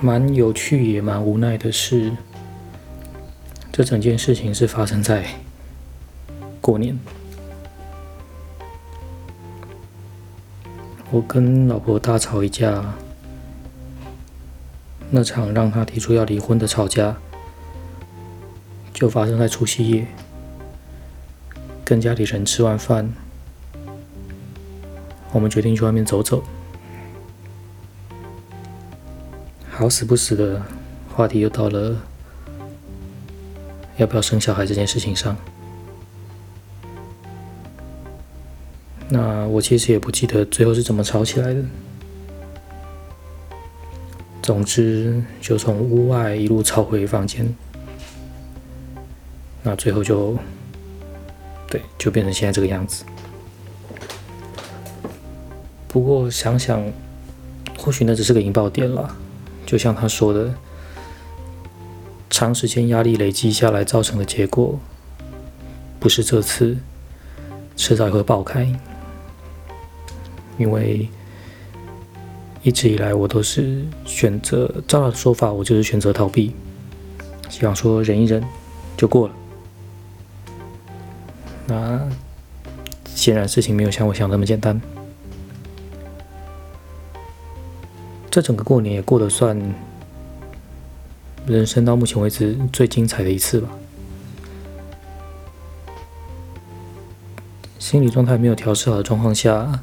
蛮有趣也蛮无奈的是，这整件事情是发生在过年。我跟老婆大吵一架，那场让她提出要离婚的吵架，就发生在除夕夜。跟家里人吃完饭，我们决定去外面走走。好死不死的话题又到了要不要生小孩这件事情上。那我其实也不记得最后是怎么吵起来的。总之，就从屋外一路吵回房间。那最后就，对，就变成现在这个样子。不过想想，或许那只是个引爆点了。就像他说的，长时间压力累积下来造成的结果，不是这次，迟早也会爆开。因为一直以来我都是选择，照他的说法，我就是选择逃避，想说忍一忍就过了。那显然事情没有像我想那么简单。这整个过年也过得算人生到目前为止最精彩的一次吧。心理状态没有调试好的状况下。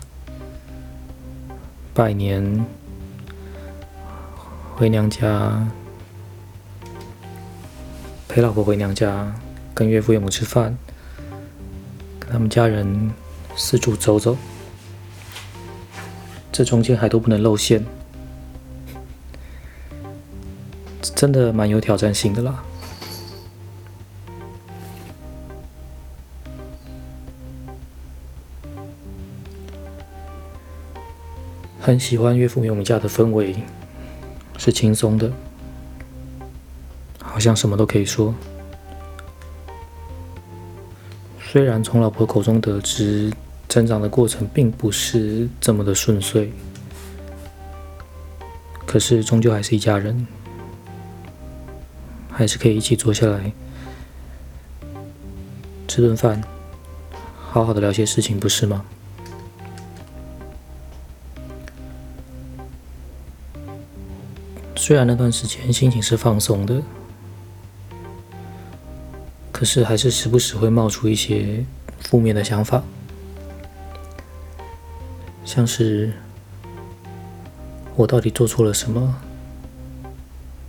拜年，回娘家，陪老婆回娘家，跟岳父岳母吃饭，跟他们家人四处走走，这中间还都不能露馅，真的蛮有挑战性的啦。很喜欢岳父岳母家的氛围，是轻松的，好像什么都可以说。虽然从老婆口中得知，成长的过程并不是这么的顺遂，可是终究还是一家人，还是可以一起坐下来吃顿饭，好好的聊些事情，不是吗？虽然那段时间心情是放松的，可是还是时不时会冒出一些负面的想法，像是我到底做错了什么，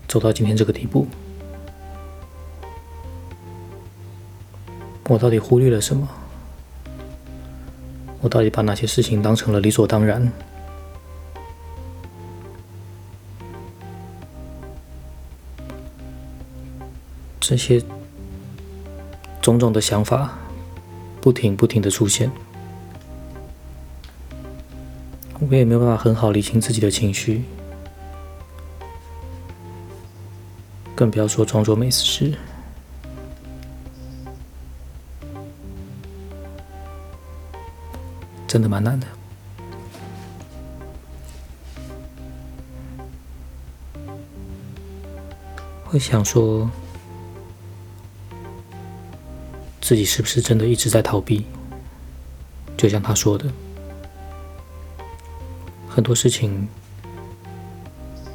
走到今天这个地步？我到底忽略了什么？我到底把哪些事情当成了理所当然？这些种种的想法，不停不停的出现，我也没有办法很好理清自己的情绪，更不要说装作没事，真的蛮难的。会想说。自己是不是真的一直在逃避？就像他说的，很多事情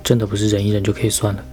真的不是忍一忍就可以算了。